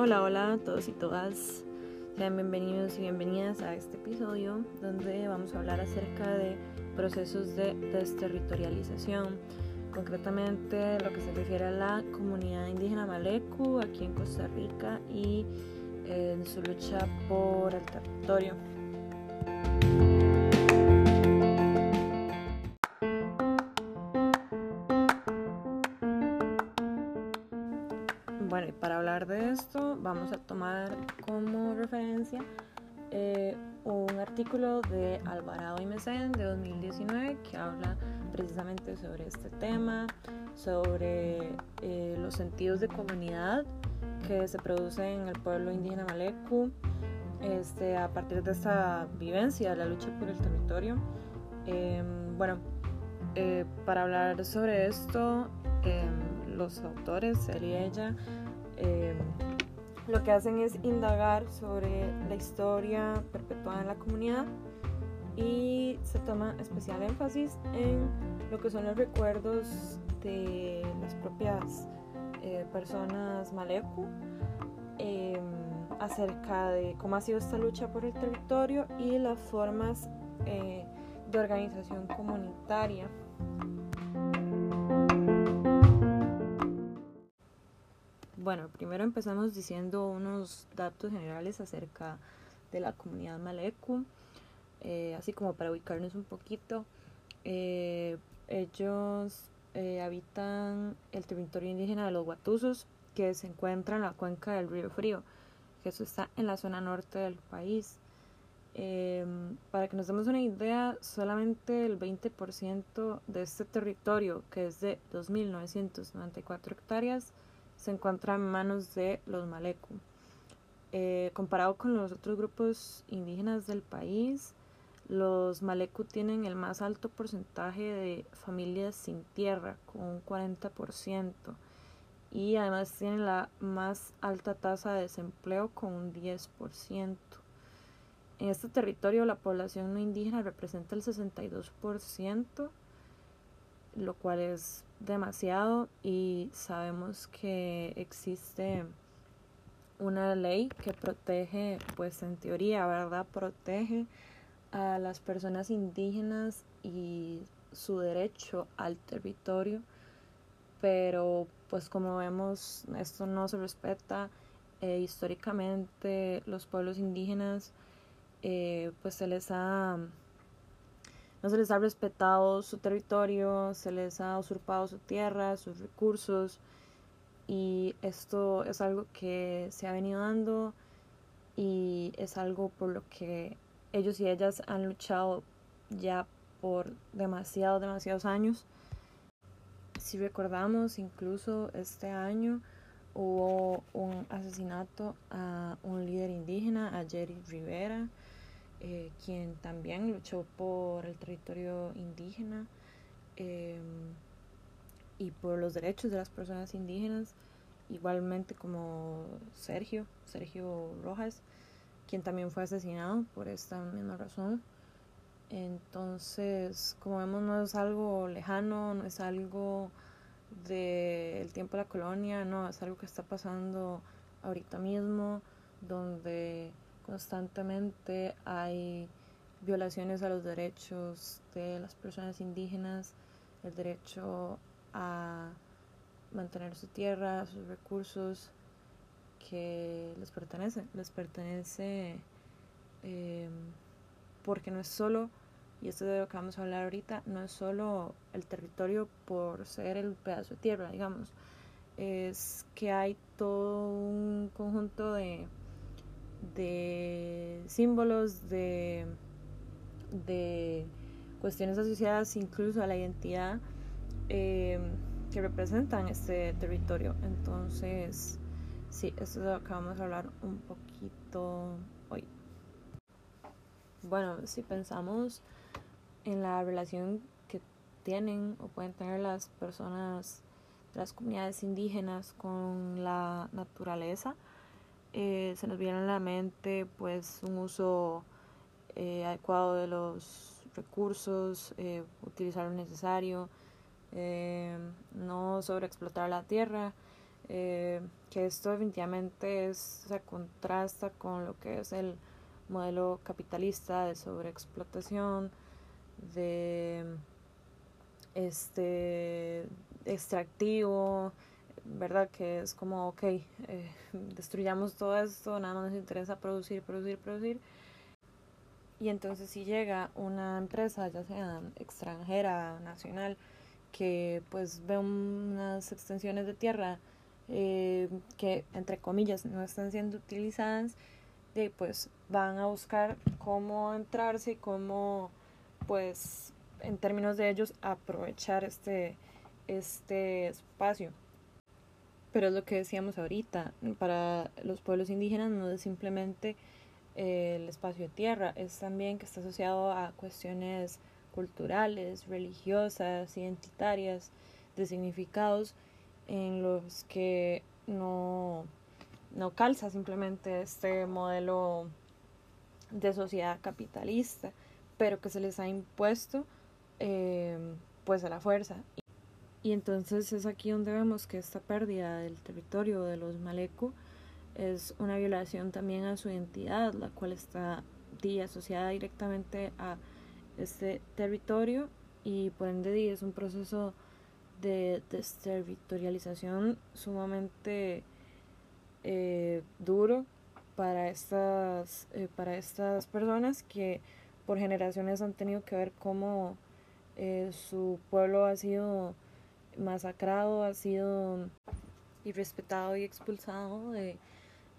Hola, hola a todos y todas. Sean bienvenidos y bienvenidas a este episodio donde vamos a hablar acerca de procesos de desterritorialización, concretamente lo que se refiere a la comunidad indígena Malecu aquí en Costa Rica y en su lucha por el territorio. Esto vamos a tomar como referencia eh, un artículo de Alvarado y Mesén de 2019 que habla precisamente sobre este tema, sobre eh, los sentidos de comunidad que se producen en el pueblo indígena Malecu este, a partir de esta vivencia, la lucha por el territorio. Em, bueno, eh, para hablar sobre esto, em, los autores, él y ella, eh, lo que hacen es indagar sobre la historia perpetuada en la comunidad y se toma especial énfasis en lo que son los recuerdos de las propias eh, personas Maleku em, acerca de cómo ha sido esta lucha por el territorio y las formas eh, de organización comunitaria. Bueno, primero empezamos diciendo unos datos generales acerca de la comunidad Maleku, eh, así como para ubicarnos un poquito. Eh, ellos eh, habitan el territorio indígena de los Guatusos, que se encuentra en la cuenca del río Frío, que eso está en la zona norte del país. para que nos demos una idea, solamente el 20% de este territorio, que es de 2.994 hectáreas, se encuentra en manos de los Maleku. Eh, comparado con los otros grupos indígenas del país, los Maleku tienen el más alto porcentaje de familias sin tierra, con un 40%, y además tienen la más alta tasa de desempleo, con un 10%. En este territorio la población no indígena representa el 62%, lo cual es demasiado y sabemos que existe una ley que protege, pues en teoría, ¿verdad? Protege a las personas indígenas y su derecho al territorio, pero pues como vemos esto no se respeta. Eh, históricamente los pueblos indígenas eh, pues se les ha no se les ha respetado su territorio, se les ha usurpado su tierra, sus recursos y esto es algo que se ha venido dando y es algo por lo que ellos y ellas han luchado ya por demasiados, demasiados años. Si recordamos, incluso este año hubo un asesinato a un líder indígena, a Jerry Rivera, eh, quien también luchó por el territorio indígena em, y por los derechos de las personas indígenas, igualmente como Sergio, Sergio Rojas, quien también fue asesinado por esta misma razón. Entonces, como vemos, no es algo lejano, no es algo del tiempo de la colonia, no, es algo que está pasando ahorita mismo, donde Constantemente hay violaciones a los derechos de las personas indígenas, el derecho a mantener su tierra, sus recursos que les pertenece, les pertenece em, porque no es solo, y esto es de lo que vamos a hablar ahorita, no es solo el territorio por ser el pedazo de tierra, digamos, es que hay todo un conjunto de de símbolos, de, de cuestiones asociadas incluso a la identidad eh, que representan este territorio. Entonces, sí, esto es lo que vamos a hablar un poquito hoy. Bueno, si pensamos en la relación que tienen o pueden tener las personas de las comunidades indígenas con la naturaleza, eh, se nos viene a la mente pues un uso eh, adecuado de los recursos, eh, utilizar lo necesario, no sobreexplotar la tierra, eh, que esto definitivamente se contrasta con lo que es el modelo capitalista de sobreexplotación, de este extractivo, ¿verdad? Que es como, ok, eh, destruyamos todo esto, nada más nos interesa producir, producir, producir. Y entonces si llega una empresa, ya sea extranjera, nacional, que pues ve unas extensiones de tierra eh, que entre comillas no están siendo utilizadas, y pues van a buscar cómo entrarse y cómo pues en términos de ellos aprovechar este, este espacio. Pero es lo que decíamos ahorita, para los pueblos indígenas no es simplemente eh, el espacio de tierra, es también que está asociado a cuestiones culturales, religiosas, identitarias, de significados en los que no, no calza simplemente este modelo de sociedad capitalista, pero que se les ha impuesto eh, pues a la fuerza. Y entonces es aquí donde vemos que esta pérdida del territorio de los Maleku es una violación también a su identidad, la cual está asociada directamente a este territorio y por ende es un proceso de desterritorialización sumamente eh, duro para estas, eh, para estas personas que por generaciones han tenido que ver cómo eh, su pueblo ha sido masacrado, ha sido irrespetado y expulsado de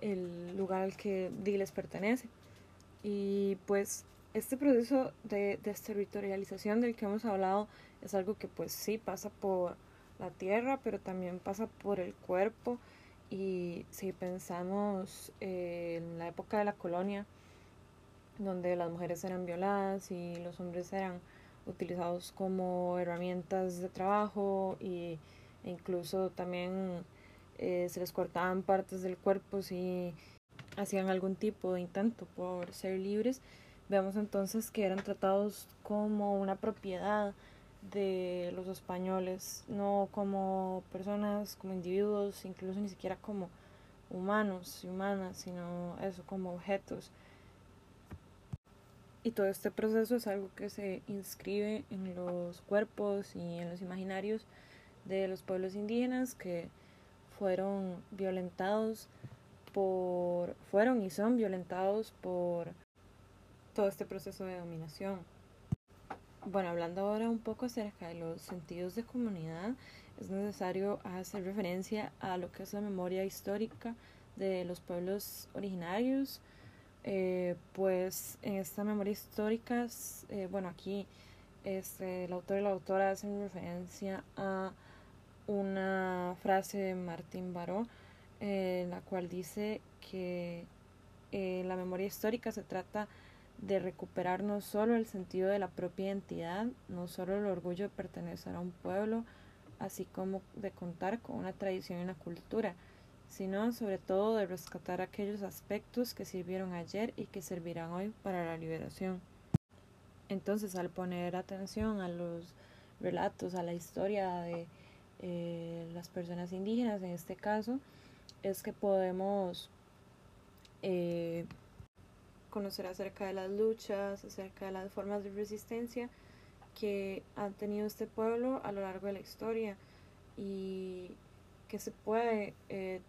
el lugar al que les pertenece. Y pues este proceso de desterritorialización del que hemos hablado es algo que pues sí pasa por la tierra, pero también pasa por el cuerpo. Y si pensamos en la época de la colonia, donde las mujeres eran violadas y los hombres eran utilizados como herramientas de trabajo y, e incluso también eh, se les cortaban partes del cuerpo si hacían algún tipo de intento por ser libres, vemos entonces que eran tratados como una propiedad de los españoles, no como personas, como individuos, incluso ni siquiera como humanos y humanas, sino eso como objetos. Y todo este proceso es algo que se inscribe en los cuerpos y en los imaginarios de los pueblos indígenas que fueron violentados por fueron y son violentados por todo este proceso de dominación. Bueno, hablando ahora un poco acerca de los sentidos de comunidad, es necesario hacer referencia a lo que es la memoria histórica de los pueblos originarios, eh, pues en esta memoria histórica, eh, bueno, aquí este, el autor y la autora hacen referencia a una frase de Martín Baró, eh, la cual dice que la memoria histórica se trata de recuperar no solo el sentido de la propia identidad, no solo el orgullo de pertenecer a un pueblo, así como de contar con una tradición y una cultura, sino sobre todo de rescatar aquellos aspectos que sirvieron ayer y que servirán hoy para la liberación. Entonces, al poner atención a los relatos, a la historia de eh, las personas indígenas, en este caso, es que podemos eh, conocer acerca de las luchas, acerca de las formas de resistencia que ha tenido este pueblo a lo largo de la historia y que se puede eh,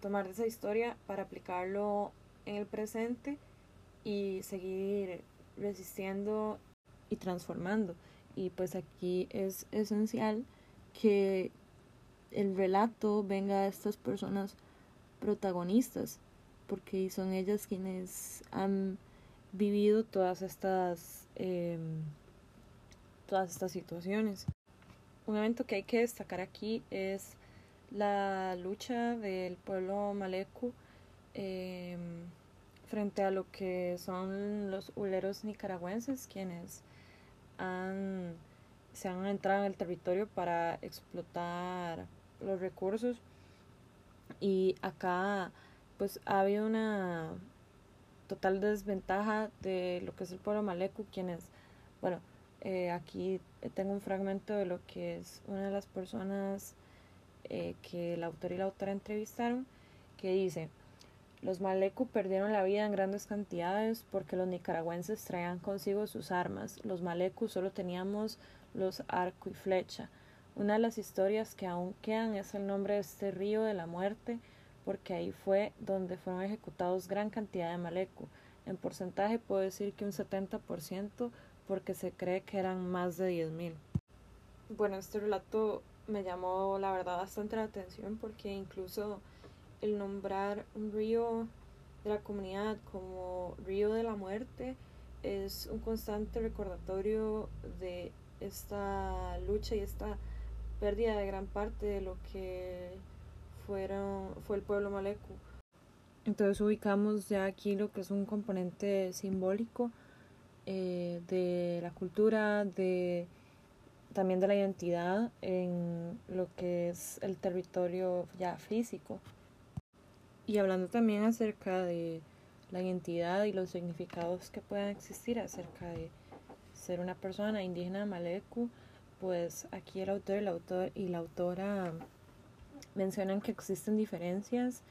tomar de esa historia para aplicarlo en el presente y seguir resistiendo y transformando. Y pues aquí es esencial que el relato venga de estas personas protagonistas, porque son ellas quienes han vivido todas estas em, todas estas situaciones. Un evento que hay que destacar aquí es la lucha del pueblo malecu em, frente a lo que son los huleros nicaragüenses quienes han, se han entrado en el territorio para explotar los recursos. Y acá pues ha habido una total desventaja de lo que es el pueblo malecu quienes bueno eh, aquí tengo un fragmento de lo que es una de las personas eh, que el autor y la autora entrevistaron, que dice, los Maleku perdieron la vida en grandes cantidades porque los nicaragüenses traían consigo sus armas. Los Maleku solo teníamos los arco y flecha. Una de las historias que aún quedan es el nombre de este río de la muerte, porque ahí fue donde fueron ejecutados gran cantidad de Maleku. En porcentaje puedo decir que un 70%, porque se cree que eran más de 10.000. Bueno, este relato me llamó la verdad bastante la atención porque incluso el nombrar un río de la comunidad como río de la muerte es un constante recordatorio de esta lucha y esta pérdida de gran parte de lo que fueron, fue el pueblo malecu. Entonces ubicamos ya aquí lo que es un componente simbólico eh, de la cultura, de también de la identidad en lo que es el territorio ya físico. Y hablando también acerca de la identidad y los significados que puedan existir acerca de ser una persona indígena malecu, pues aquí el autor, el autor y la autora mencionan que existen diferencias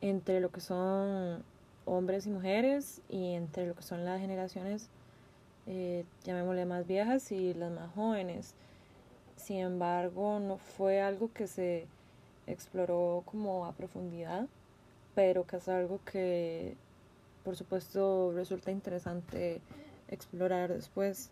entre lo que son hombres y mujeres y entre lo que son las generaciones, eh, llamémosle más viejas y las más jóvenes. Sin embargo, no fue algo que se exploró como a profundidad pero que es algo que por supuesto resulta interesante explorar después.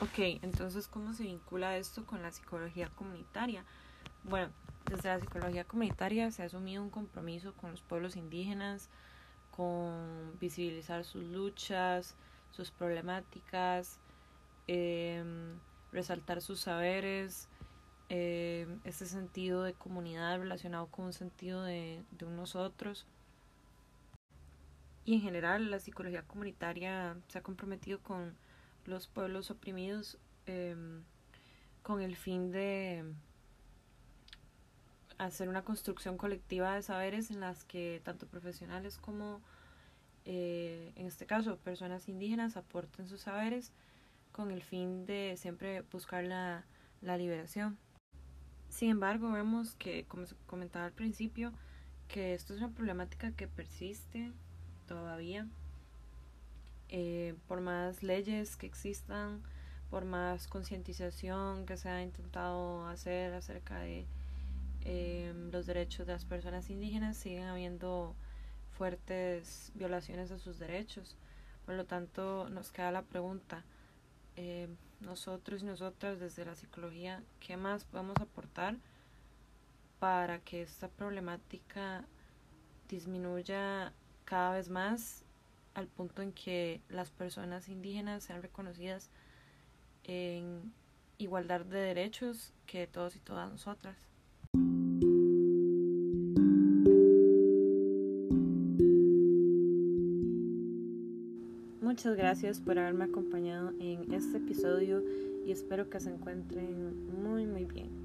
Ok, entonces, ¿cómo se vincula esto con la psicología comunitaria? Bueno, desde la psicología comunitaria se ha asumido un compromiso con los pueblos indígenas, con visibilizar sus luchas, sus problemáticas, eh, resaltar sus saberes, eh, ese sentido de comunidad relacionado con un sentido de, de unos otros. Y en general la psicología comunitaria se ha comprometido con los pueblos oprimidos em, con el fin de hacer una construcción colectiva de saberes en las que tanto profesionales como eh, en este caso personas indígenas aporten sus saberes con el fin de siempre buscar la, liberación. Sin embargo, vemos que, como comentaba al principio, que esto es una problemática que persiste todavía. Eh, por más leyes que existan, por más concientización que se ha intentado hacer acerca de em, los derechos de las personas indígenas, siguen habiendo fuertes violaciones de sus derechos. Por lo tanto, nos queda la pregunta, eh, nosotros y nosotras desde la psicología, ¿qué más podemos aportar para que esta problemática disminuya cada vez más al punto en que las personas indígenas sean reconocidas en igualdad de derechos que todos y todas nosotras? Muchas gracias por haberme acompañado en este episodio y espero que se encuentren muy muy bien.